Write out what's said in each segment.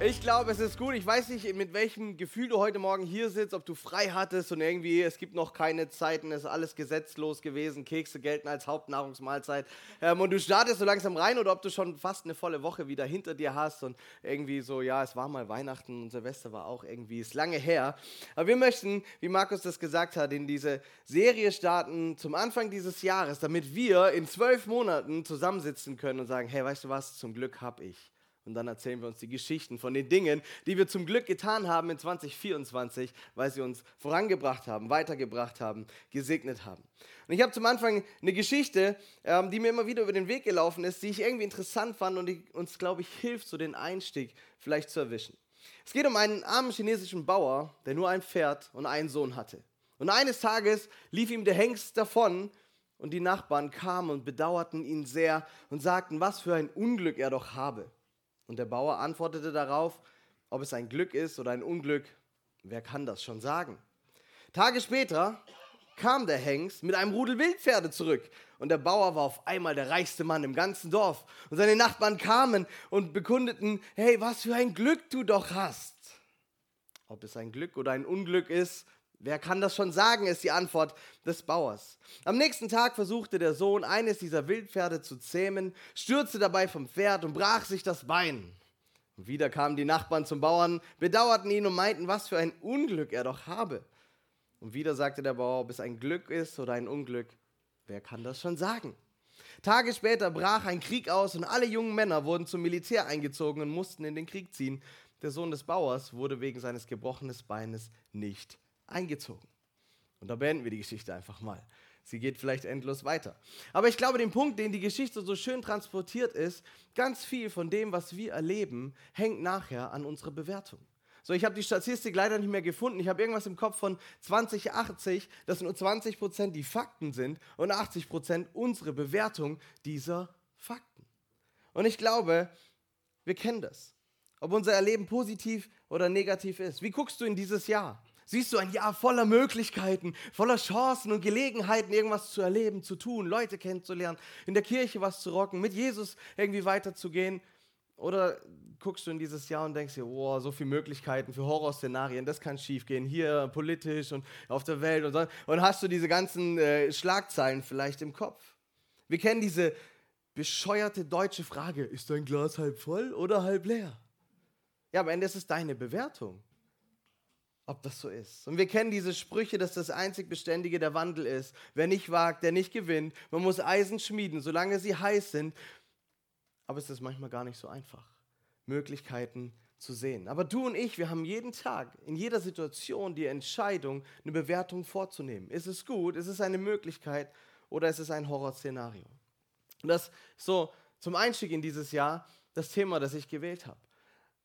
Ich glaube, es ist gut. Ich weiß nicht, mit welchem Gefühl du heute Morgen hier sitzt, ob du frei hattest und irgendwie, es gibt noch keine Zeiten, es ist alles gesetzlos gewesen, Kekse gelten als Hauptnahrungsmahlzeit. Ähm, und du startest so langsam rein oder ob du schon fast eine volle Woche wieder hinter dir hast und irgendwie so, ja, es war mal Weihnachten und Silvester war auch irgendwie, ist lange her. Aber wir möchten, wie Markus das gesagt hat, in diese Serie starten zum Anfang dieses Jahres, damit wir in zwölf Monaten zusammensitzen können und sagen, hey, weißt du was, zum Glück habe ich. Und dann erzählen wir uns die Geschichten von den Dingen, die wir zum Glück getan haben in 2024, weil sie uns vorangebracht haben, weitergebracht haben, gesegnet haben. Und ich habe zum Anfang eine Geschichte, ähm, die mir immer wieder über den Weg gelaufen ist, die ich irgendwie interessant fand und die uns, glaube ich, hilft, so den Einstieg vielleicht zu erwischen. Es geht um einen armen chinesischen Bauer, der nur ein Pferd und einen Sohn hatte. Und eines Tages lief ihm der Hengst davon und die Nachbarn kamen und bedauerten ihn sehr und sagten, was für ein Unglück er doch habe. Und der Bauer antwortete darauf, ob es ein Glück ist oder ein Unglück, wer kann das schon sagen? Tage später kam der Hengst mit einem Rudel Wildpferde zurück und der Bauer war auf einmal der reichste Mann im ganzen Dorf. Und seine Nachbarn kamen und bekundeten, hey, was für ein Glück du doch hast. Ob es ein Glück oder ein Unglück ist, wer kann das schon sagen, ist die Antwort des Bauers. Am nächsten Tag versuchte der Sohn, eines dieser Wildpferde zu zähmen, stürzte dabei vom Pferd und brach sich das Bein. Und wieder kamen die Nachbarn zum Bauern, bedauerten ihn und meinten, was für ein Unglück er doch habe. Und wieder sagte der Bauer, ob es ein Glück ist oder ein Unglück, wer kann das schon sagen? Tage später brach ein Krieg aus und alle jungen Männer wurden zum Militär eingezogen und mussten in den Krieg ziehen. Der Sohn des Bauers wurde wegen seines gebrochenen Beines nicht eingezogen. Und da beenden wir die Geschichte einfach mal. Sie geht vielleicht endlos weiter. Aber ich glaube, den Punkt, den die Geschichte so schön transportiert ist, ganz viel von dem, was wir erleben, hängt nachher an unserer Bewertung. So, ich habe die Statistik leider nicht mehr gefunden. Ich habe irgendwas im Kopf von 2080, dass nur 20% die Fakten sind und 80% unsere Bewertung dieser Fakten. Und ich glaube, wir kennen das. Ob unser Erleben positiv oder negativ ist. Wie guckst du in dieses Jahr? Siehst du ein Jahr voller Möglichkeiten, voller Chancen und Gelegenheiten, irgendwas zu erleben, zu tun, Leute kennenzulernen, in der Kirche was zu rocken, mit Jesus irgendwie weiterzugehen? Oder guckst du in dieses Jahr und denkst dir, wow, so viele Möglichkeiten für Horrorszenarien, das kann schiefgehen, hier politisch und auf der Welt und so. Und hast du diese ganzen äh, Schlagzeilen vielleicht im Kopf? Wir kennen diese bescheuerte deutsche Frage, ist dein Glas halb voll oder halb leer? Ja, am Ende ist es deine Bewertung ob das so ist. Und wir kennen diese Sprüche, dass das einzig Beständige der Wandel ist. Wer nicht wagt, der nicht gewinnt. Man muss Eisen schmieden, solange sie heiß sind. Aber es ist manchmal gar nicht so einfach, Möglichkeiten zu sehen. Aber du und ich, wir haben jeden Tag, in jeder Situation die Entscheidung, eine Bewertung vorzunehmen. Ist es gut? Ist es eine Möglichkeit? Oder ist es ein Horrorszenario? Und das so zum Einstieg in dieses Jahr das Thema, das ich gewählt habe.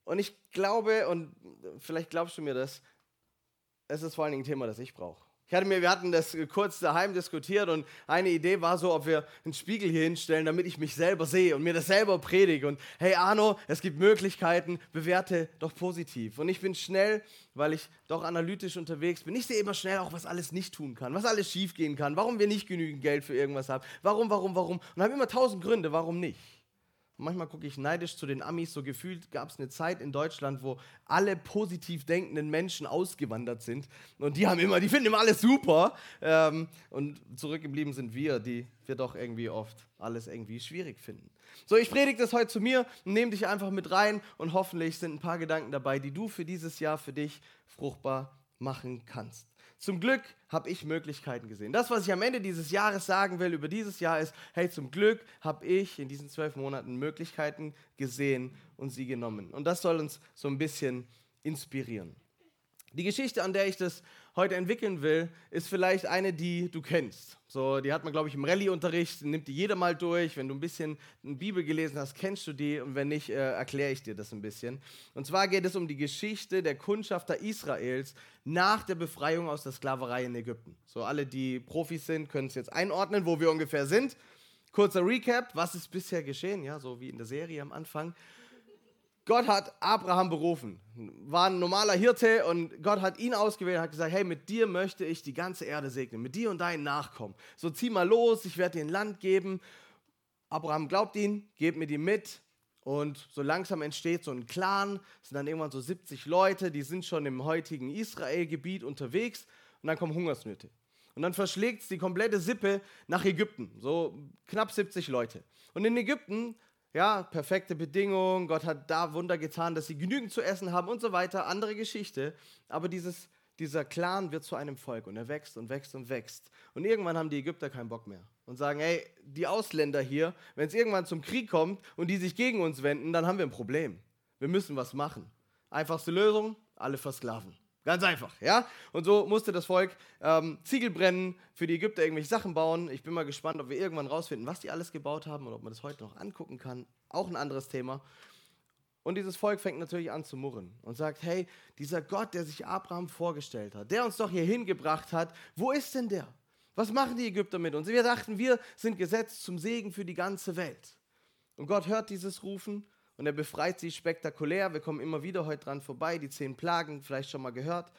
Und ich glaube, und vielleicht glaubst du mir das, es ist vor allen Dingen ein Thema, das ich brauche. Ich hatte mir, wir hatten das kurz daheim diskutiert und eine Idee war so, ob wir einen Spiegel hier hinstellen, damit ich mich selber sehe und mir das selber predige. Und hey Arno, es gibt Möglichkeiten, bewerte doch positiv. Und ich bin schnell, weil ich doch analytisch unterwegs bin. Ich sehe immer schnell auch, was alles nicht tun kann, was alles schiefgehen kann, warum wir nicht genügend Geld für irgendwas haben, warum, warum, warum. Und habe immer tausend Gründe, warum nicht. Manchmal gucke ich neidisch zu den Amis. So gefühlt gab es eine Zeit in Deutschland, wo alle positiv denkenden Menschen ausgewandert sind. Und die haben immer, die finden immer alles super. Ähm, und zurückgeblieben sind wir, die wir doch irgendwie oft alles irgendwie schwierig finden. So, ich predige das heute zu mir nehme dich einfach mit rein und hoffentlich sind ein paar Gedanken dabei, die du für dieses Jahr für dich fruchtbar machen kannst. Zum Glück habe ich Möglichkeiten gesehen. Das, was ich am Ende dieses Jahres sagen will über dieses Jahr ist, hey, zum Glück habe ich in diesen zwölf Monaten Möglichkeiten gesehen und sie genommen. Und das soll uns so ein bisschen inspirieren. Die Geschichte, an der ich das heute entwickeln will, ist vielleicht eine, die du kennst. So, die hat man, glaube ich, im Rallye-Unterricht, nimmt die jeder mal durch. Wenn du ein bisschen eine Bibel gelesen hast, kennst du die und wenn nicht, äh, erkläre ich dir das ein bisschen. Und zwar geht es um die Geschichte der Kundschafter Israels nach der Befreiung aus der Sklaverei in Ägypten. So, alle, die Profis sind, können es jetzt einordnen, wo wir ungefähr sind. Kurzer Recap, was ist bisher geschehen? Ja, so wie in der Serie am Anfang. Gott hat Abraham berufen, war ein normaler Hirte und Gott hat ihn ausgewählt und hat gesagt, hey, mit dir möchte ich die ganze Erde segnen, mit dir und deinen Nachkommen. So zieh mal los, ich werde dir ein Land geben. Abraham glaubt ihn, geht mit ihm mit und so langsam entsteht so ein Clan, es sind dann irgendwann so 70 Leute, die sind schon im heutigen Israelgebiet unterwegs und dann kommen Hungersnöte. Und dann verschlägt es die komplette Sippe nach Ägypten, so knapp 70 Leute. Und in Ägypten ja, perfekte Bedingungen, Gott hat da Wunder getan, dass sie genügend zu essen haben und so weiter, andere Geschichte. Aber dieses, dieser Clan wird zu einem Volk und er wächst und wächst und wächst. Und irgendwann haben die Ägypter keinen Bock mehr und sagen, hey, die Ausländer hier, wenn es irgendwann zum Krieg kommt und die sich gegen uns wenden, dann haben wir ein Problem. Wir müssen was machen. Einfachste Lösung, alle versklaven. Ganz einfach, ja? Und so musste das Volk ähm, Ziegel brennen, für die Ägypter irgendwelche Sachen bauen. Ich bin mal gespannt, ob wir irgendwann rausfinden, was die alles gebaut haben oder ob man das heute noch angucken kann. Auch ein anderes Thema. Und dieses Volk fängt natürlich an zu murren und sagt, hey, dieser Gott, der sich Abraham vorgestellt hat, der uns doch hier hingebracht hat, wo ist denn der? Was machen die Ägypter mit uns? Wir dachten, wir sind gesetzt zum Segen für die ganze Welt. Und Gott hört dieses Rufen und er befreit sie spektakulär. Wir kommen immer wieder heute dran vorbei, die zehn Plagen, vielleicht schon mal gehört.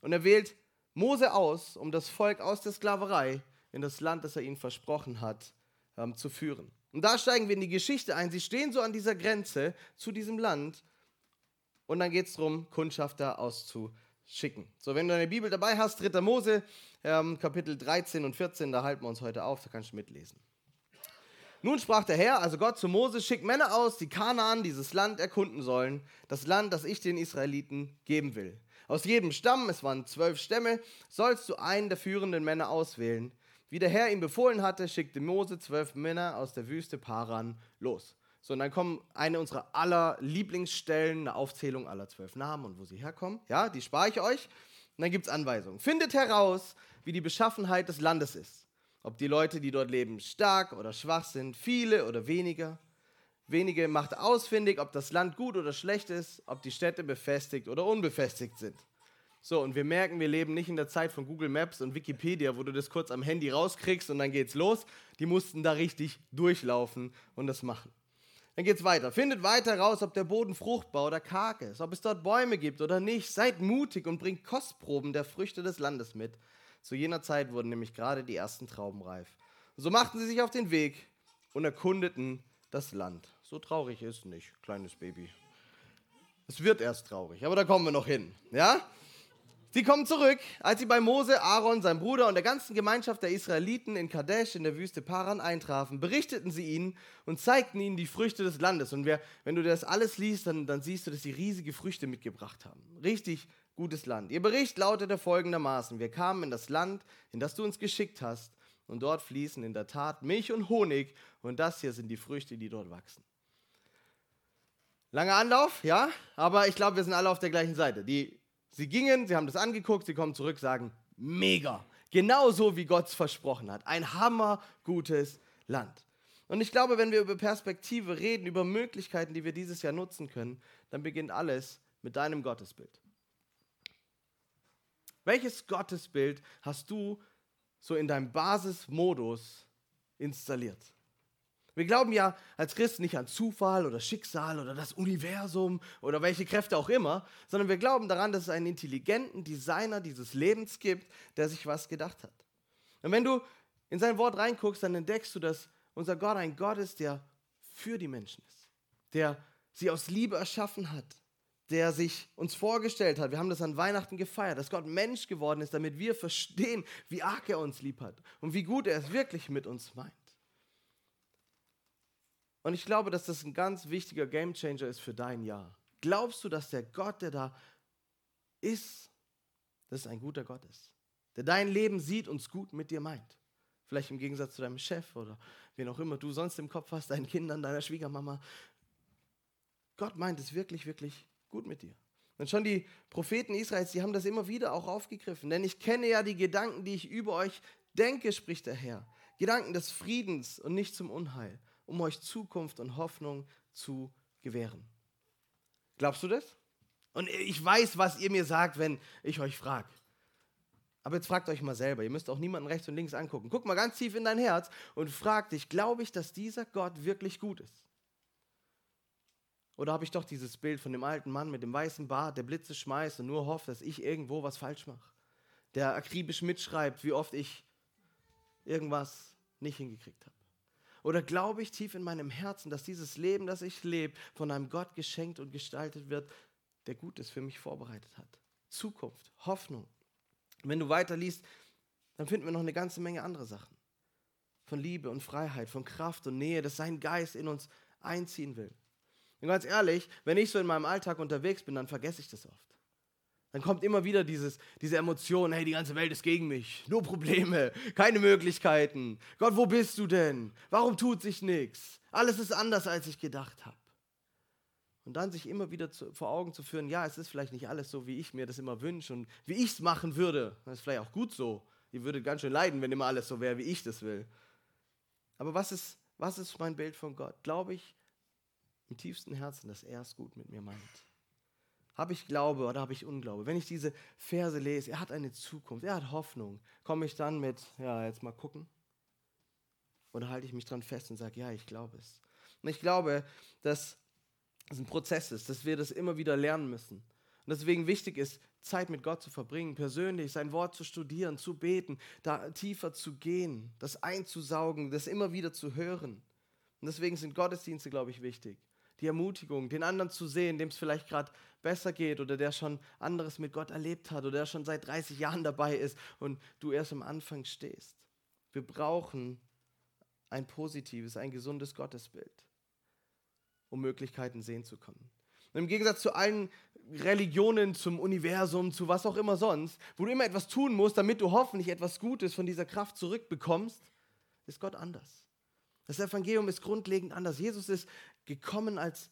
Und er wählt Mose aus, um das Volk aus der Sklaverei in das Land, das er ihnen versprochen hat, ähm, zu führen. Und da steigen wir in die Geschichte ein. Sie stehen so an dieser Grenze zu diesem Land und dann geht es darum, Kundschafter auszuschicken. So, wenn du deine Bibel dabei hast, 3. Mose, ähm, Kapitel 13 und 14, da halten wir uns heute auf, da kannst du mitlesen. Nun sprach der Herr, also Gott zu Mose, schick Männer aus, die Kanaan, dieses Land erkunden sollen, das Land, das ich den Israeliten geben will. Aus jedem Stamm, es waren zwölf Stämme, sollst du einen der führenden Männer auswählen. Wie der Herr ihm befohlen hatte, schickte Mose zwölf Männer aus der Wüste Paran los. So, und dann kommen eine unserer aller Lieblingsstellen, eine Aufzählung aller zwölf Namen und wo sie herkommen. Ja, die spare ich euch. Und dann gibt es Anweisungen. Findet heraus, wie die Beschaffenheit des Landes ist ob die Leute, die dort leben, stark oder schwach sind, viele oder weniger. Wenige macht ausfindig, ob das Land gut oder schlecht ist, ob die Städte befestigt oder unbefestigt sind. So, und wir merken, wir leben nicht in der Zeit von Google Maps und Wikipedia, wo du das kurz am Handy rauskriegst und dann geht's los. Die mussten da richtig durchlaufen und das machen. Dann geht's weiter. Findet weiter raus, ob der Boden fruchtbar oder karg ist, ob es dort Bäume gibt oder nicht. Seid mutig und bringt Kostproben der Früchte des Landes mit. Zu jener Zeit wurden nämlich gerade die ersten Trauben reif. So machten sie sich auf den Weg und erkundeten das Land. So traurig ist nicht, kleines Baby. Es wird erst traurig, aber da kommen wir noch hin. Ja? Sie kommen zurück, als sie bei Mose, Aaron, sein Bruder und der ganzen Gemeinschaft der Israeliten in Kadesh in der Wüste Paran eintrafen, berichteten sie ihnen und zeigten ihnen die Früchte des Landes. Und wer, wenn du das alles liest, dann, dann siehst du, dass sie riesige Früchte mitgebracht haben. Richtig gutes Land. Ihr Bericht lautete folgendermaßen: Wir kamen in das Land, in das du uns geschickt hast, und dort fließen in der Tat Milch und Honig, und das hier sind die Früchte, die dort wachsen. Langer Anlauf, ja, aber ich glaube, wir sind alle auf der gleichen Seite. Die, sie gingen, sie haben das angeguckt, sie kommen zurück, sagen: Mega, genauso wie Gott es versprochen hat. Ein hammergutes Land. Und ich glaube, wenn wir über Perspektive reden, über Möglichkeiten, die wir dieses Jahr nutzen können, dann beginnt alles mit deinem Gottesbild. Welches Gottesbild hast du so in deinem Basismodus installiert? Wir glauben ja als Christen nicht an Zufall oder Schicksal oder das Universum oder welche Kräfte auch immer, sondern wir glauben daran, dass es einen intelligenten Designer dieses Lebens gibt, der sich was gedacht hat. Und wenn du in sein Wort reinguckst, dann entdeckst du, dass unser Gott ein Gott ist, der für die Menschen ist, der sie aus Liebe erschaffen hat, der sich uns vorgestellt hat. Wir haben das an Weihnachten gefeiert, dass Gott Mensch geworden ist, damit wir verstehen, wie arg er uns lieb hat und wie gut er es wirklich mit uns meint. Und ich glaube, dass das ein ganz wichtiger Gamechanger ist für dein Jahr. Glaubst du, dass der Gott, der da ist, dass ein guter Gott ist? Der dein Leben sieht und es gut mit dir meint? Vielleicht im Gegensatz zu deinem Chef oder wen auch immer du sonst im Kopf hast, deinen Kindern, deiner Schwiegermama. Gott meint es wirklich, wirklich gut mit dir. Und schon die Propheten Israels, die haben das immer wieder auch aufgegriffen. Denn ich kenne ja die Gedanken, die ich über euch denke, spricht der Herr. Gedanken des Friedens und nicht zum Unheil, um euch Zukunft und Hoffnung zu gewähren. Glaubst du das? Und ich weiß, was ihr mir sagt, wenn ich euch frage. Aber jetzt fragt euch mal selber, ihr müsst auch niemanden rechts und links angucken. Guck mal ganz tief in dein Herz und frag dich, glaube ich, dass dieser Gott wirklich gut ist? Oder habe ich doch dieses Bild von dem alten Mann mit dem weißen Bart, der Blitze schmeißt und nur hofft, dass ich irgendwo was falsch mache? Der akribisch mitschreibt, wie oft ich irgendwas nicht hingekriegt habe. Oder glaube ich tief in meinem Herzen, dass dieses Leben, das ich lebe, von einem Gott geschenkt und gestaltet wird, der Gutes für mich vorbereitet hat? Zukunft, Hoffnung. Wenn du weiterliest, dann finden wir noch eine ganze Menge andere Sachen. Von Liebe und Freiheit, von Kraft und Nähe, dass sein Geist in uns einziehen will. Und ganz ehrlich, wenn ich so in meinem Alltag unterwegs bin, dann vergesse ich das oft. Dann kommt immer wieder dieses, diese Emotion, hey, die ganze Welt ist gegen mich, nur Probleme, keine Möglichkeiten. Gott, wo bist du denn? Warum tut sich nichts? Alles ist anders, als ich gedacht habe. Und dann sich immer wieder zu, vor Augen zu führen, ja, es ist vielleicht nicht alles so, wie ich mir das immer wünsche und wie ich es machen würde. Das ist vielleicht auch gut so. Ihr würdet ganz schön leiden, wenn immer alles so wäre, wie ich das will. Aber was ist, was ist mein Bild von Gott? Glaube ich im tiefsten Herzen, dass er es gut mit mir meint. Habe ich Glaube oder habe ich Unglaube? Wenn ich diese Verse lese, er hat eine Zukunft, er hat Hoffnung, komme ich dann mit, ja, jetzt mal gucken? Oder halte ich mich dran fest und sage, ja, ich glaube es. Und ich glaube, dass es ein Prozess ist, dass wir das immer wieder lernen müssen. Und deswegen wichtig ist, Zeit mit Gott zu verbringen, persönlich sein Wort zu studieren, zu beten, da tiefer zu gehen, das einzusaugen, das immer wieder zu hören. Und deswegen sind Gottesdienste, glaube ich, wichtig die Ermutigung, den anderen zu sehen, dem es vielleicht gerade besser geht oder der schon anderes mit Gott erlebt hat oder der schon seit 30 Jahren dabei ist und du erst am Anfang stehst. Wir brauchen ein positives, ein gesundes Gottesbild, um Möglichkeiten sehen zu können. Und im Gegensatz zu allen Religionen, zum Universum, zu was auch immer sonst, wo du immer etwas tun musst, damit du hoffentlich etwas Gutes von dieser Kraft zurückbekommst, ist Gott anders. Das Evangelium ist grundlegend anders. Jesus ist gekommen als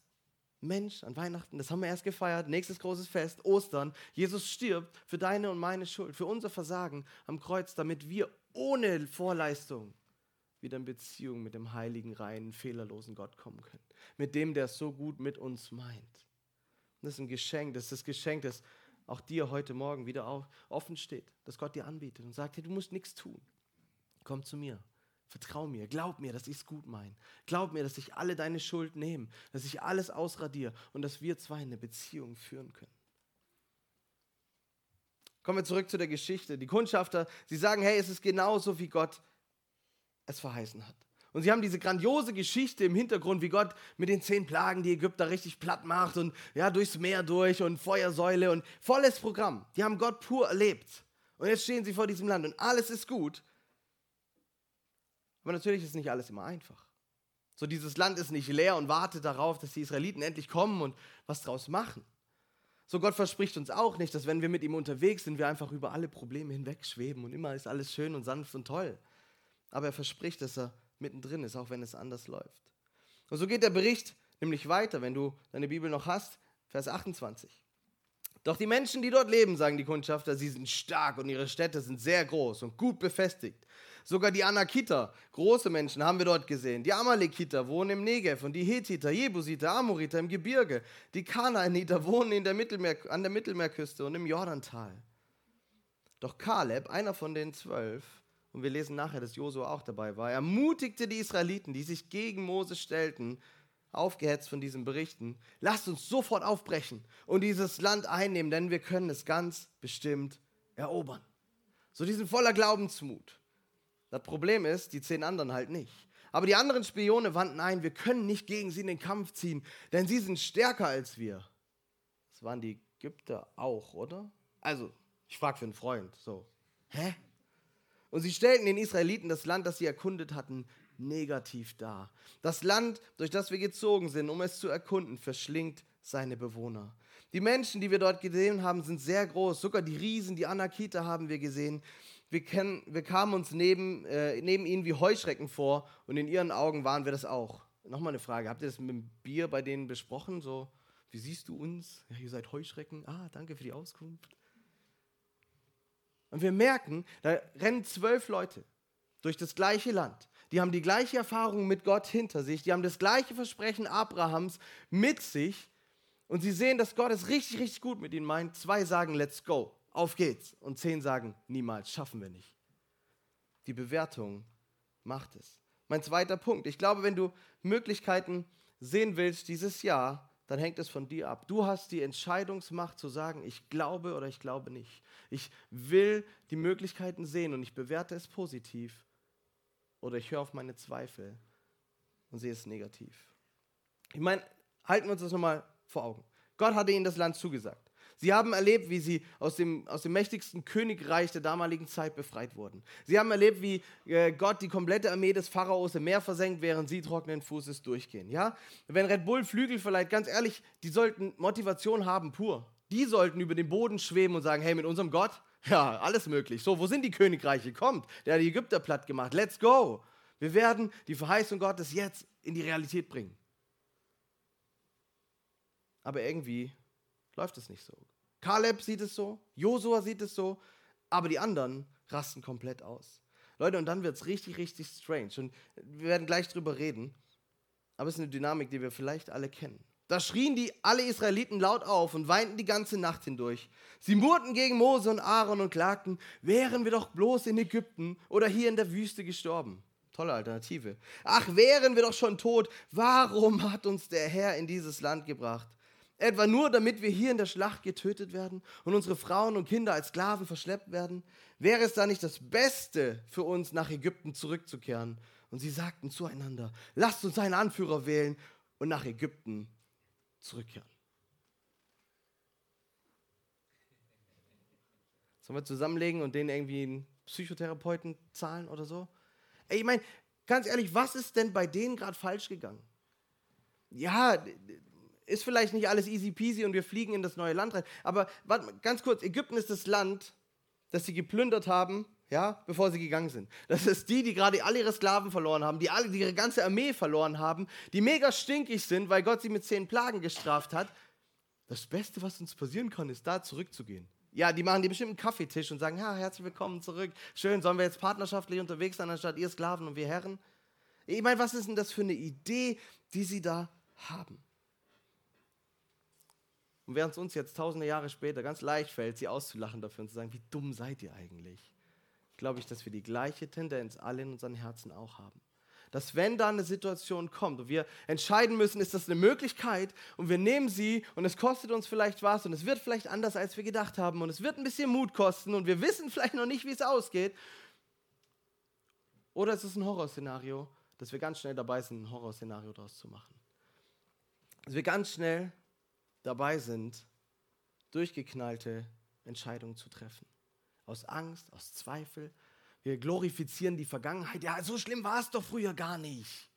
Mensch an Weihnachten, das haben wir erst gefeiert, nächstes großes Fest, Ostern. Jesus stirbt für deine und meine Schuld, für unser Versagen am Kreuz, damit wir ohne Vorleistung wieder in Beziehung mit dem heiligen, reinen, fehlerlosen Gott kommen können. Mit dem, der es so gut mit uns meint. Das ist ein Geschenk, das ist das Geschenk, das auch dir heute Morgen wieder offen steht, das Gott dir anbietet und sagt, hey, du musst nichts tun. Komm zu mir. Vertrau mir, glaub mir, dass ich es gut meine. Glaub mir, dass ich alle deine Schuld nehme, dass ich alles ausradiere und dass wir zwei eine Beziehung führen können. Kommen wir zurück zu der Geschichte. Die Kundschafter, sie sagen, hey, es ist genauso, wie Gott es verheißen hat. Und sie haben diese grandiose Geschichte im Hintergrund, wie Gott mit den zehn Plagen die Ägypter richtig platt macht und ja, durchs Meer durch und Feuersäule und volles Programm. Die haben Gott pur erlebt. Und jetzt stehen sie vor diesem Land und alles ist gut. Aber natürlich ist nicht alles immer einfach. So dieses Land ist nicht leer und wartet darauf, dass die Israeliten endlich kommen und was draus machen. So Gott verspricht uns auch nicht, dass wenn wir mit ihm unterwegs sind, wir einfach über alle Probleme hinweg schweben und immer ist alles schön und sanft und toll. Aber er verspricht, dass er mittendrin ist, auch wenn es anders läuft. Und so geht der Bericht nämlich weiter, wenn du deine Bibel noch hast, Vers 28. Doch die Menschen, die dort leben, sagen die Kundschafter, sie sind stark und ihre Städte sind sehr groß und gut befestigt. Sogar die Anakiter, große Menschen, haben wir dort gesehen. Die Amalekiter wohnen im Negev und die Hethiter, Jebusiter, Amoriter im Gebirge. Die Kanaaniter wohnen in der Mittelmeer, an der Mittelmeerküste und im Jordantal. Doch Kaleb, einer von den zwölf, und wir lesen nachher, dass Josua auch dabei war, ermutigte die Israeliten, die sich gegen Mose stellten, aufgehetzt von diesen Berichten, lasst uns sofort aufbrechen und dieses Land einnehmen, denn wir können es ganz bestimmt erobern. So die sind voller Glaubensmut. Das Problem ist, die zehn anderen halt nicht. Aber die anderen Spione wandten ein, wir können nicht gegen sie in den Kampf ziehen, denn sie sind stärker als wir. Das waren die Ägypter auch, oder? Also, ich frage für einen Freund, so. Hä? Und sie stellten den Israeliten das Land, das sie erkundet hatten, negativ dar. Das Land, durch das wir gezogen sind, um es zu erkunden, verschlingt seine Bewohner. Die Menschen, die wir dort gesehen haben, sind sehr groß. Sogar die Riesen, die Anakita haben wir gesehen. Wir, kennen, wir kamen uns neben, äh, neben ihnen wie Heuschrecken vor und in ihren Augen waren wir das auch. Nochmal eine Frage, habt ihr das mit dem Bier bei denen besprochen? So, Wie siehst du uns? Ja, ihr seid Heuschrecken. Ah, danke für die Auskunft. Und wir merken, da rennen zwölf Leute durch das gleiche Land. Die haben die gleiche Erfahrung mit Gott hinter sich. Die haben das gleiche Versprechen Abrahams mit sich. Und sie sehen, dass Gott es richtig, richtig gut mit ihnen meint. Zwei sagen, let's go, auf geht's. Und zehn sagen, niemals, schaffen wir nicht. Die Bewertung macht es. Mein zweiter Punkt. Ich glaube, wenn du Möglichkeiten sehen willst dieses Jahr, dann hängt es von dir ab. Du hast die Entscheidungsmacht zu sagen, ich glaube oder ich glaube nicht. Ich will die Möglichkeiten sehen und ich bewerte es positiv oder ich höre auf meine Zweifel und sehe es negativ. Ich meine, halten wir uns das nochmal vor Augen. Gott hatte ihnen das Land zugesagt. Sie haben erlebt, wie sie aus dem, aus dem mächtigsten Königreich der damaligen Zeit befreit wurden. Sie haben erlebt, wie äh, Gott die komplette Armee des Pharaos im Meer versenkt, während sie trockenen Fußes durchgehen. Ja? Wenn Red Bull Flügel verleiht, ganz ehrlich, die sollten Motivation haben, pur. Die sollten über den Boden schweben und sagen, hey, mit unserem Gott, ja, alles möglich. So, wo sind die Königreiche? Kommt, der hat die Ägypter platt gemacht. Let's go. Wir werden die Verheißung Gottes jetzt in die Realität bringen. Aber irgendwie läuft es nicht so. Kaleb sieht es so, Josua sieht es so, aber die anderen rasten komplett aus. Leute, und dann wird es richtig, richtig strange. Und wir werden gleich drüber reden. Aber es ist eine Dynamik, die wir vielleicht alle kennen. Da schrien die alle Israeliten laut auf und weinten die ganze Nacht hindurch. Sie murrten gegen Mose und Aaron und klagten, wären wir doch bloß in Ägypten oder hier in der Wüste gestorben. Tolle Alternative. Ach, wären wir doch schon tot. Warum hat uns der Herr in dieses Land gebracht? Etwa nur, damit wir hier in der Schlacht getötet werden und unsere Frauen und Kinder als Sklaven verschleppt werden? Wäre es da nicht das Beste für uns, nach Ägypten zurückzukehren? Und sie sagten zueinander, lasst uns einen Anführer wählen und nach Ägypten zurückkehren. Sollen wir zusammenlegen und denen irgendwie einen Psychotherapeuten zahlen oder so? Ey, ich meine, ganz ehrlich, was ist denn bei denen gerade falsch gegangen? Ja, ist vielleicht nicht alles easy peasy und wir fliegen in das neue Land rein. Aber warte, ganz kurz, Ägypten ist das Land, das sie geplündert haben, ja, bevor sie gegangen sind. Das ist die, die gerade alle ihre Sklaven verloren haben, die alle die ihre ganze Armee verloren haben, die mega stinkig sind, weil Gott sie mit zehn Plagen gestraft hat. Das Beste, was uns passieren kann, ist da zurückzugehen. Ja, die machen die bestimmt einen Kaffeetisch und sagen, ja, herzlich willkommen zurück. Schön, sollen wir jetzt partnerschaftlich unterwegs sein, anstatt ihr Sklaven und wir Herren? Ich meine, was ist denn das für eine Idee, die sie da haben? Und während es uns jetzt tausende Jahre später ganz leicht fällt, sie auszulachen dafür und zu sagen, wie dumm seid ihr eigentlich, glaube ich, dass wir die gleiche Tendenz alle in unseren Herzen auch haben. Dass wenn da eine Situation kommt und wir entscheiden müssen, ist das eine Möglichkeit und wir nehmen sie und es kostet uns vielleicht was und es wird vielleicht anders, als wir gedacht haben und es wird ein bisschen Mut kosten und wir wissen vielleicht noch nicht, wie es ausgeht. Oder es ist ein Horrorszenario, dass wir ganz schnell dabei sind, ein Horrorszenario daraus zu machen. Dass wir ganz schnell dabei sind, durchgeknallte Entscheidungen zu treffen. Aus Angst, aus Zweifel. Wir glorifizieren die Vergangenheit. Ja, so schlimm war es doch früher gar nicht.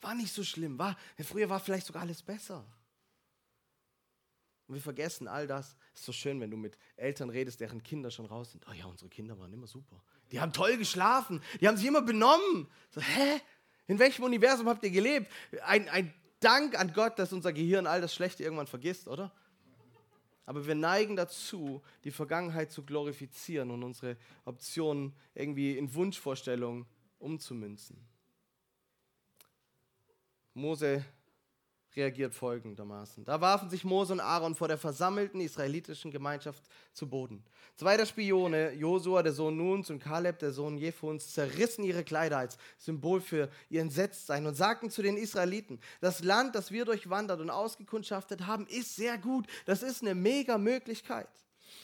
War nicht so schlimm. War, früher war vielleicht sogar alles besser. Und wir vergessen all das. Ist so schön, wenn du mit Eltern redest, deren Kinder schon raus sind. Oh ja, unsere Kinder waren immer super. Die haben toll geschlafen. Die haben sich immer benommen. So, hä? In welchem Universum habt ihr gelebt? Ein, ein Dank an Gott, dass unser Gehirn all das Schlechte irgendwann vergisst, oder? Aber wir neigen dazu, die Vergangenheit zu glorifizieren und unsere Optionen irgendwie in Wunschvorstellungen umzumünzen. Mose reagiert folgendermaßen. Da warfen sich Mose und Aaron vor der versammelten israelitischen Gemeinschaft zu Boden. Zwei der Spione, Josua, der Sohn Nuns, und Kaleb, der Sohn Jephuns, zerrissen ihre Kleider als Symbol für ihr Entsetztsein und sagten zu den Israeliten, das Land, das wir durchwandert und ausgekundschaftet haben, ist sehr gut. Das ist eine mega Möglichkeit.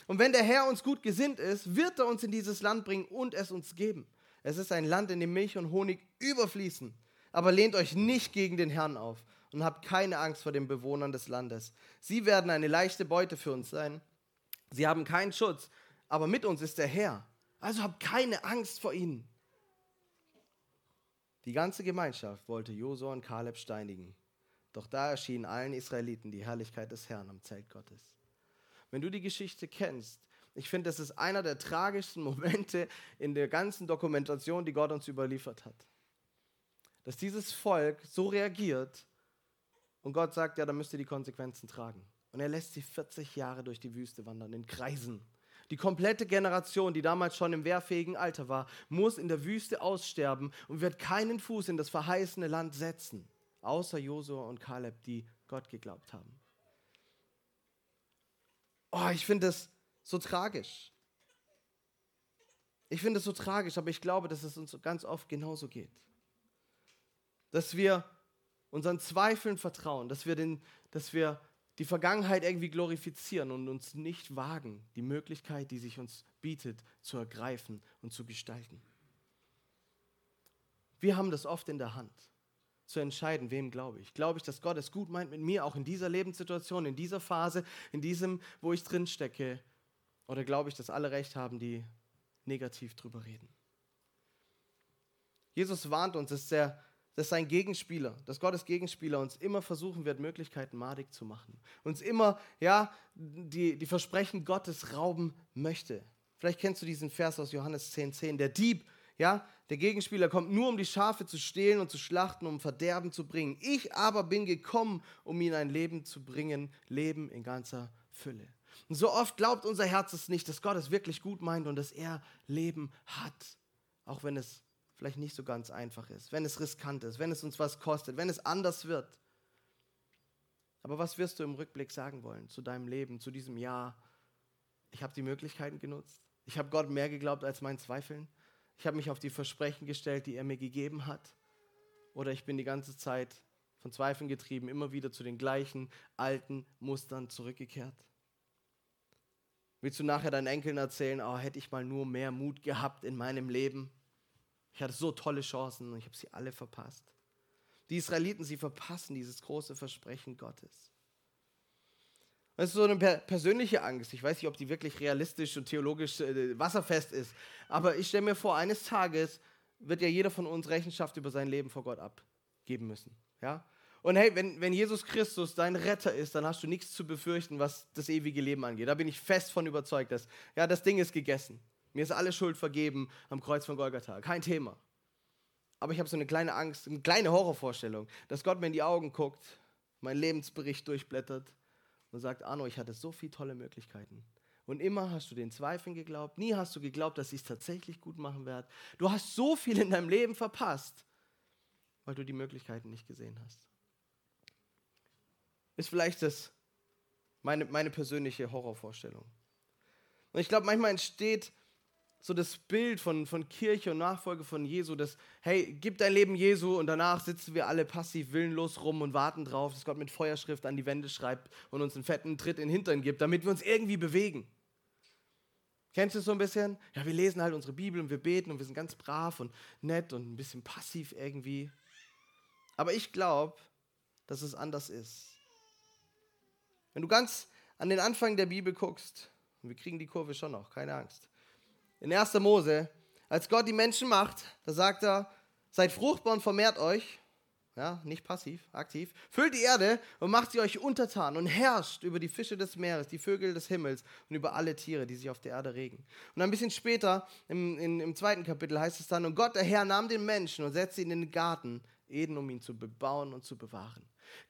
Und wenn der Herr uns gut gesinnt ist, wird er uns in dieses Land bringen und es uns geben. Es ist ein Land, in dem Milch und Honig überfließen. Aber lehnt euch nicht gegen den Herrn auf und habt keine Angst vor den Bewohnern des Landes. Sie werden eine leichte Beute für uns sein. Sie haben keinen Schutz, aber mit uns ist der Herr. Also habt keine Angst vor ihnen. Die ganze Gemeinschaft wollte Josua und Kaleb steinigen. Doch da erschien allen Israeliten die Herrlichkeit des Herrn am Zelt Gottes. Wenn du die Geschichte kennst, ich finde, das ist einer der tragischsten Momente in der ganzen Dokumentation, die Gott uns überliefert hat. Dass dieses Volk so reagiert und Gott sagt, ja, dann müsst ihr die Konsequenzen tragen. Und er lässt sie 40 Jahre durch die Wüste wandern, in Kreisen. Die komplette Generation, die damals schon im wehrfähigen Alter war, muss in der Wüste aussterben und wird keinen Fuß in das verheißene Land setzen, außer Josua und Kaleb, die Gott geglaubt haben. Oh, ich finde das so tragisch. Ich finde es so tragisch, aber ich glaube, dass es uns ganz oft genauso geht. Dass wir unseren Zweifeln vertrauen, dass wir, den, dass wir die Vergangenheit irgendwie glorifizieren und uns nicht wagen, die Möglichkeit, die sich uns bietet, zu ergreifen und zu gestalten. Wir haben das oft in der Hand, zu entscheiden, wem glaube ich. Glaube ich, dass Gott es gut meint mit mir, auch in dieser Lebenssituation, in dieser Phase, in diesem, wo ich drin stecke? Oder glaube ich, dass alle recht haben, die negativ drüber reden. Jesus warnt uns, dass, der, dass sein Gegenspieler, dass Gottes Gegenspieler uns immer versuchen wird, Möglichkeiten madig zu machen. Uns immer, ja, die, die Versprechen Gottes rauben möchte. Vielleicht kennst du diesen Vers aus Johannes 10,10. 10. Der Dieb, ja, der Gegenspieler kommt nur, um die Schafe zu stehlen und zu schlachten, um Verderben zu bringen. Ich aber bin gekommen, um ihnen ein Leben zu bringen, Leben in ganzer Fülle. Und so oft glaubt unser Herz es nicht, dass Gott es wirklich gut meint und dass er Leben hat. Auch wenn es vielleicht nicht so ganz einfach ist, wenn es riskant ist, wenn es uns was kostet, wenn es anders wird. Aber was wirst du im Rückblick sagen wollen zu deinem Leben, zu diesem Jahr? Ich habe die Möglichkeiten genutzt. Ich habe Gott mehr geglaubt als meinen Zweifeln. Ich habe mich auf die Versprechen gestellt, die er mir gegeben hat. Oder ich bin die ganze Zeit von Zweifeln getrieben, immer wieder zu den gleichen alten Mustern zurückgekehrt. Willst du nachher deinen Enkeln erzählen, oh, hätte ich mal nur mehr Mut gehabt in meinem Leben? Ich hatte so tolle Chancen und ich habe sie alle verpasst. Die Israeliten, sie verpassen dieses große Versprechen Gottes. Das ist so eine persönliche Angst. Ich weiß nicht, ob die wirklich realistisch und theologisch äh, wasserfest ist. Aber ich stelle mir vor, eines Tages wird ja jeder von uns Rechenschaft über sein Leben vor Gott abgeben müssen. Ja? Und hey, wenn, wenn Jesus Christus dein Retter ist, dann hast du nichts zu befürchten, was das ewige Leben angeht. Da bin ich fest von überzeugt, dass ja, das Ding ist gegessen. Mir ist alle Schuld vergeben am Kreuz von Golgatha. Kein Thema. Aber ich habe so eine kleine Angst, eine kleine Horrorvorstellung, dass Gott mir in die Augen guckt, meinen Lebensbericht durchblättert und sagt, Arno, ich hatte so viele tolle Möglichkeiten. Und immer hast du den Zweifeln geglaubt, nie hast du geglaubt, dass ich es tatsächlich gut machen werde. Du hast so viel in deinem Leben verpasst, weil du die Möglichkeiten nicht gesehen hast ist vielleicht das meine, meine persönliche Horrorvorstellung. Und ich glaube, manchmal entsteht so das Bild von, von Kirche und Nachfolge von Jesu, dass, hey, gib dein Leben Jesu und danach sitzen wir alle passiv willenlos rum und warten drauf, dass Gott mit Feuerschrift an die Wände schreibt und uns einen fetten Tritt in den Hintern gibt, damit wir uns irgendwie bewegen. Kennst du es so ein bisschen? Ja, wir lesen halt unsere Bibel und wir beten und wir sind ganz brav und nett und ein bisschen passiv irgendwie. Aber ich glaube, dass es anders ist. Wenn du ganz an den Anfang der Bibel guckst, und wir kriegen die Kurve schon noch, keine Angst. In 1. Mose, als Gott die Menschen macht, da sagt er, seid fruchtbar und vermehrt euch, ja, nicht passiv, aktiv, füllt die Erde und macht sie euch untertan und herrscht über die Fische des Meeres, die Vögel des Himmels und über alle Tiere, die sich auf der Erde regen. Und ein bisschen später, im, in, im zweiten Kapitel heißt es dann, und Gott, der Herr, nahm den Menschen und setzte ihn in den Garten, Eden, um ihn zu bebauen und zu bewahren.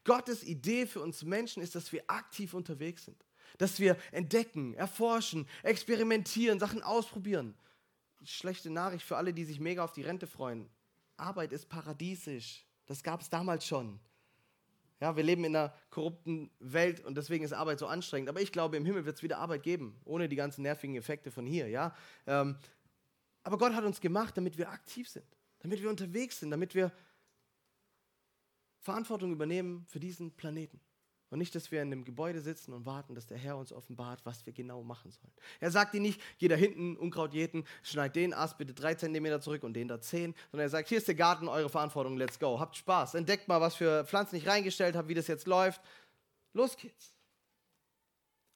Gottes Idee für uns Menschen ist, dass wir aktiv unterwegs sind. Dass wir entdecken, erforschen, experimentieren, Sachen ausprobieren. Schlechte Nachricht für alle, die sich mega auf die Rente freuen. Arbeit ist paradiesisch. Das gab es damals schon. Ja, wir leben in einer korrupten Welt und deswegen ist Arbeit so anstrengend. Aber ich glaube, im Himmel wird es wieder Arbeit geben, ohne die ganzen nervigen Effekte von hier. Ja? Ähm, aber Gott hat uns gemacht, damit wir aktiv sind, damit wir unterwegs sind, damit wir Verantwortung übernehmen für diesen Planeten. Und nicht, dass wir in einem Gebäude sitzen und warten, dass der Herr uns offenbart, was wir genau machen sollen. Er sagt dir nicht, geh da hinten, Unkraut jäten, schneid den Ast bitte drei Zentimeter zurück und den da zehn, sondern er sagt, hier ist der Garten, eure Verantwortung, let's go. Habt Spaß, entdeckt mal, was für Pflanzen ich reingestellt habe, wie das jetzt läuft. Los geht's.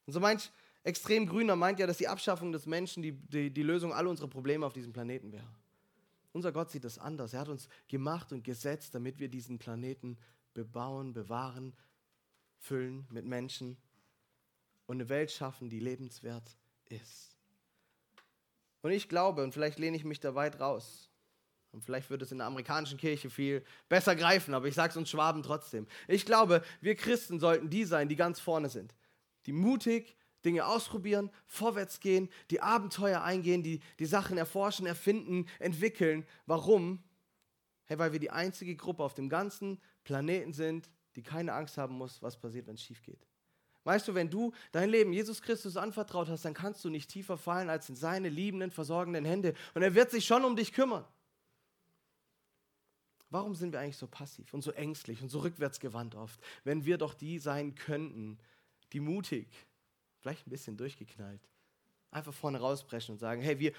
Und so manch extrem Grüner meint ja, dass die Abschaffung des Menschen die, die, die Lösung all unserer Probleme auf diesem Planeten wäre. Unser Gott sieht das anders. Er hat uns gemacht und gesetzt, damit wir diesen Planeten bebauen, bewahren, füllen mit Menschen und eine Welt schaffen, die lebenswert ist. Und ich glaube, und vielleicht lehne ich mich da weit raus, und vielleicht wird es in der amerikanischen Kirche viel besser greifen, aber ich sage es uns Schwaben trotzdem. Ich glaube, wir Christen sollten die sein, die ganz vorne sind. die mutig Dinge ausprobieren, vorwärts gehen, die Abenteuer eingehen, die, die Sachen erforschen, erfinden, entwickeln. Warum? Hey, weil wir die einzige Gruppe auf dem ganzen Planeten sind, die keine Angst haben muss, was passiert, wenn es schief geht. Weißt du, wenn du dein Leben Jesus Christus anvertraut hast, dann kannst du nicht tiefer fallen als in seine liebenden, versorgenden Hände. Und er wird sich schon um dich kümmern. Warum sind wir eigentlich so passiv und so ängstlich und so rückwärtsgewandt oft, wenn wir doch die sein könnten, die mutig, vielleicht ein bisschen durchgeknallt, einfach vorne rausbrechen und sagen, hey, wir,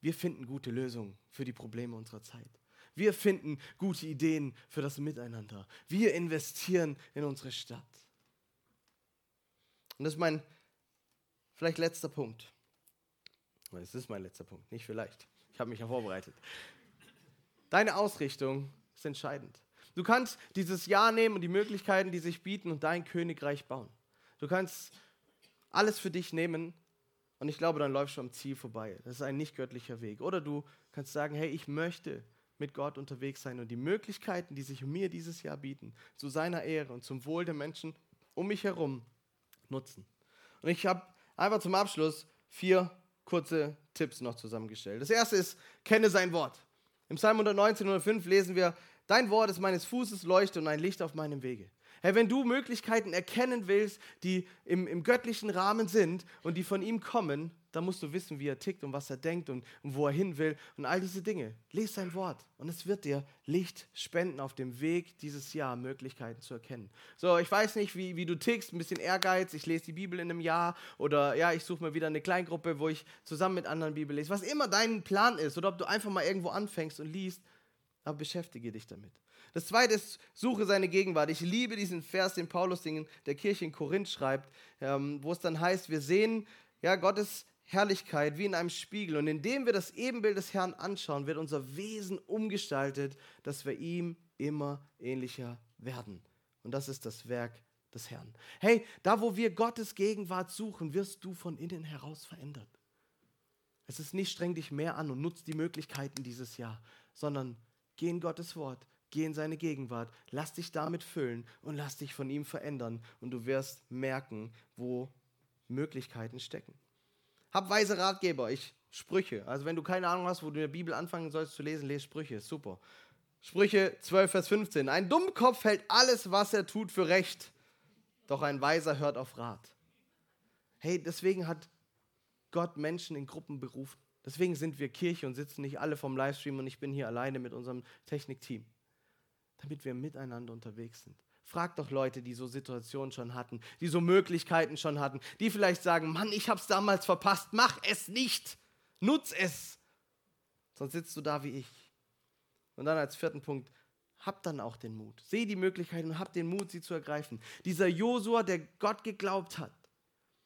wir finden gute Lösungen für die Probleme unserer Zeit. Wir finden gute Ideen für das Miteinander. Wir investieren in unsere Stadt. Und das ist mein vielleicht letzter Punkt. Es ist mein letzter Punkt, nicht vielleicht. Ich habe mich ja vorbereitet. Deine Ausrichtung ist entscheidend. Du kannst dieses Jahr nehmen und die Möglichkeiten, die sich bieten, und dein Königreich bauen. Du kannst alles für dich nehmen und ich glaube, dann läufst du am Ziel vorbei. Das ist ein nicht göttlicher Weg. Oder du kannst sagen, hey, ich möchte mit Gott unterwegs sein und die Möglichkeiten, die sich mir dieses Jahr bieten, zu seiner Ehre und zum Wohl der Menschen um mich herum nutzen. Und ich habe einfach zum Abschluss vier kurze Tipps noch zusammengestellt. Das erste ist, kenne sein Wort. Im Psalm 119, 105 lesen wir, Dein Wort ist meines Fußes Leuchte und ein Licht auf meinem Wege. Hey, wenn du Möglichkeiten erkennen willst, die im, im göttlichen Rahmen sind und die von ihm kommen, dann musst du wissen, wie er tickt und was er denkt und, und wo er hin will und all diese Dinge. Lies sein Wort und es wird dir Licht spenden auf dem Weg dieses Jahr, Möglichkeiten zu erkennen. So, ich weiß nicht, wie, wie du tickst, ein bisschen Ehrgeiz, ich lese die Bibel in einem Jahr oder ja, ich suche mir wieder eine Kleingruppe, wo ich zusammen mit anderen Bibel lese. Was immer dein Plan ist oder ob du einfach mal irgendwo anfängst und liest, aber beschäftige dich damit. Das zweite ist, suche seine Gegenwart. Ich liebe diesen Vers, den Paulus in der Kirche in Korinth schreibt, ähm, wo es dann heißt, wir sehen ja, Gottes Herrlichkeit wie in einem Spiegel. Und indem wir das Ebenbild des Herrn anschauen, wird unser Wesen umgestaltet, dass wir ihm immer ähnlicher werden. Und das ist das Werk des Herrn. Hey, da wo wir Gottes Gegenwart suchen, wirst du von innen heraus verändert. Es ist nicht streng dich mehr an und nutzt die Möglichkeiten dieses Jahr, sondern geh in Gottes Wort, Geh in seine Gegenwart, lass dich damit füllen und lass dich von ihm verändern und du wirst merken, wo Möglichkeiten stecken. Hab weise Ratgeber, ich Sprüche. Also wenn du keine Ahnung hast, wo du in der Bibel anfangen sollst zu lesen, lese Sprüche, super. Sprüche 12, Vers 15. Ein Dummkopf hält alles, was er tut, für recht, doch ein Weiser hört auf Rat. Hey, deswegen hat Gott Menschen in Gruppen berufen. Deswegen sind wir Kirche und sitzen nicht alle vom Livestream und ich bin hier alleine mit unserem Technikteam damit wir miteinander unterwegs sind. Frag doch Leute, die so Situationen schon hatten, die so Möglichkeiten schon hatten, die vielleicht sagen, Mann, ich habe es damals verpasst, mach es nicht, nutz es. Sonst sitzt du da wie ich. Und dann als vierten Punkt, hab dann auch den Mut. Seh die Möglichkeiten und hab den Mut, sie zu ergreifen. Dieser Josua, der Gott geglaubt hat,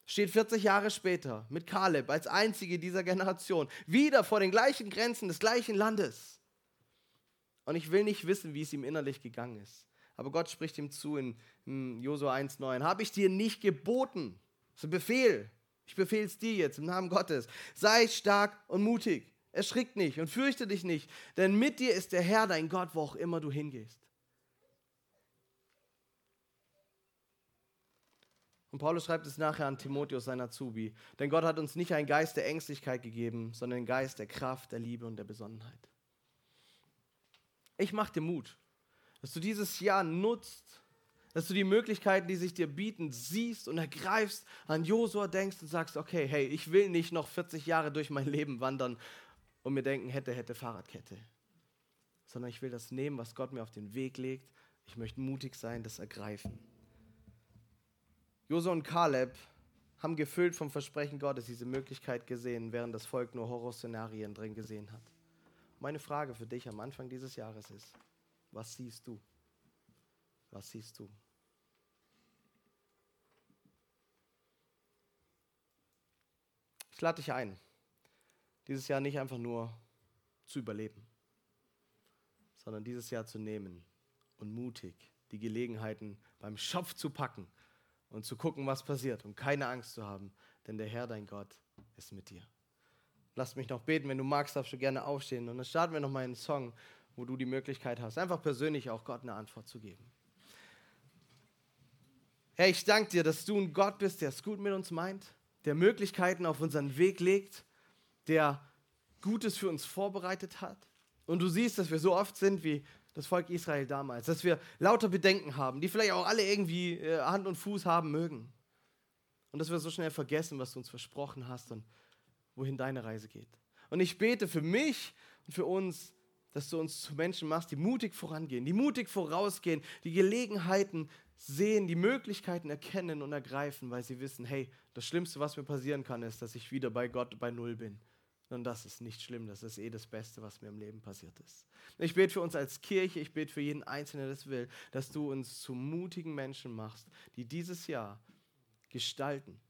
steht 40 Jahre später mit Kaleb als einzige dieser Generation wieder vor den gleichen Grenzen des gleichen Landes und ich will nicht wissen, wie es ihm innerlich gegangen ist. Aber Gott spricht ihm zu in, in Josua 1,9. Habe ich dir nicht geboten? Das ist ein Befehl. Ich befehle es dir jetzt im Namen Gottes. Sei stark und mutig. Erschrick nicht und fürchte dich nicht, denn mit dir ist der Herr, dein Gott, wo auch immer du hingehst. Und Paulus schreibt es nachher an Timotheus, sein Azubi. Denn Gott hat uns nicht einen Geist der Ängstlichkeit gegeben, sondern einen Geist der Kraft, der Liebe und der Besonnenheit. Ich mache dir Mut, dass du dieses Jahr nutzt, dass du die Möglichkeiten, die sich dir bieten, siehst und ergreifst, an Josua denkst und sagst, okay, hey, ich will nicht noch 40 Jahre durch mein Leben wandern und mir denken, hätte, hätte, Fahrradkette. Sondern ich will das nehmen, was Gott mir auf den Weg legt. Ich möchte mutig sein, das ergreifen. Josua und Kaleb haben gefüllt vom Versprechen Gottes diese Möglichkeit gesehen, während das Volk nur Horrorszenarien drin gesehen hat. Meine Frage für dich am Anfang dieses Jahres ist, was siehst du? Was siehst du? Ich lade dich ein, dieses Jahr nicht einfach nur zu überleben, sondern dieses Jahr zu nehmen und mutig die Gelegenheiten beim Schopf zu packen und zu gucken, was passiert und keine Angst zu haben, denn der Herr, dein Gott, ist mit dir. Lass mich noch beten. Wenn du magst, darfst du gerne aufstehen. Und dann starten wir nochmal einen Song, wo du die Möglichkeit hast, einfach persönlich auch Gott eine Antwort zu geben. Herr, ich danke dir, dass du ein Gott bist, der es gut mit uns meint, der Möglichkeiten auf unseren Weg legt, der Gutes für uns vorbereitet hat. Und du siehst, dass wir so oft sind wie das Volk Israel damals, dass wir lauter Bedenken haben, die vielleicht auch alle irgendwie äh, Hand und Fuß haben mögen. Und dass wir so schnell vergessen, was du uns versprochen hast und wohin deine Reise geht. Und ich bete für mich und für uns, dass du uns zu Menschen machst, die mutig vorangehen, die mutig vorausgehen, die Gelegenheiten sehen, die Möglichkeiten erkennen und ergreifen, weil sie wissen, hey, das Schlimmste, was mir passieren kann, ist, dass ich wieder bei Gott bei Null bin. Und das ist nicht schlimm, das ist eh das Beste, was mir im Leben passiert ist. Ich bete für uns als Kirche, ich bete für jeden Einzelnen, der das will, dass du uns zu mutigen Menschen machst, die dieses Jahr gestalten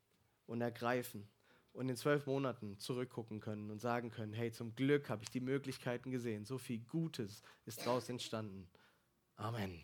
und ergreifen und in zwölf Monaten zurückgucken können und sagen können, hey, zum Glück habe ich die Möglichkeiten gesehen, so viel Gutes ist daraus entstanden. Amen.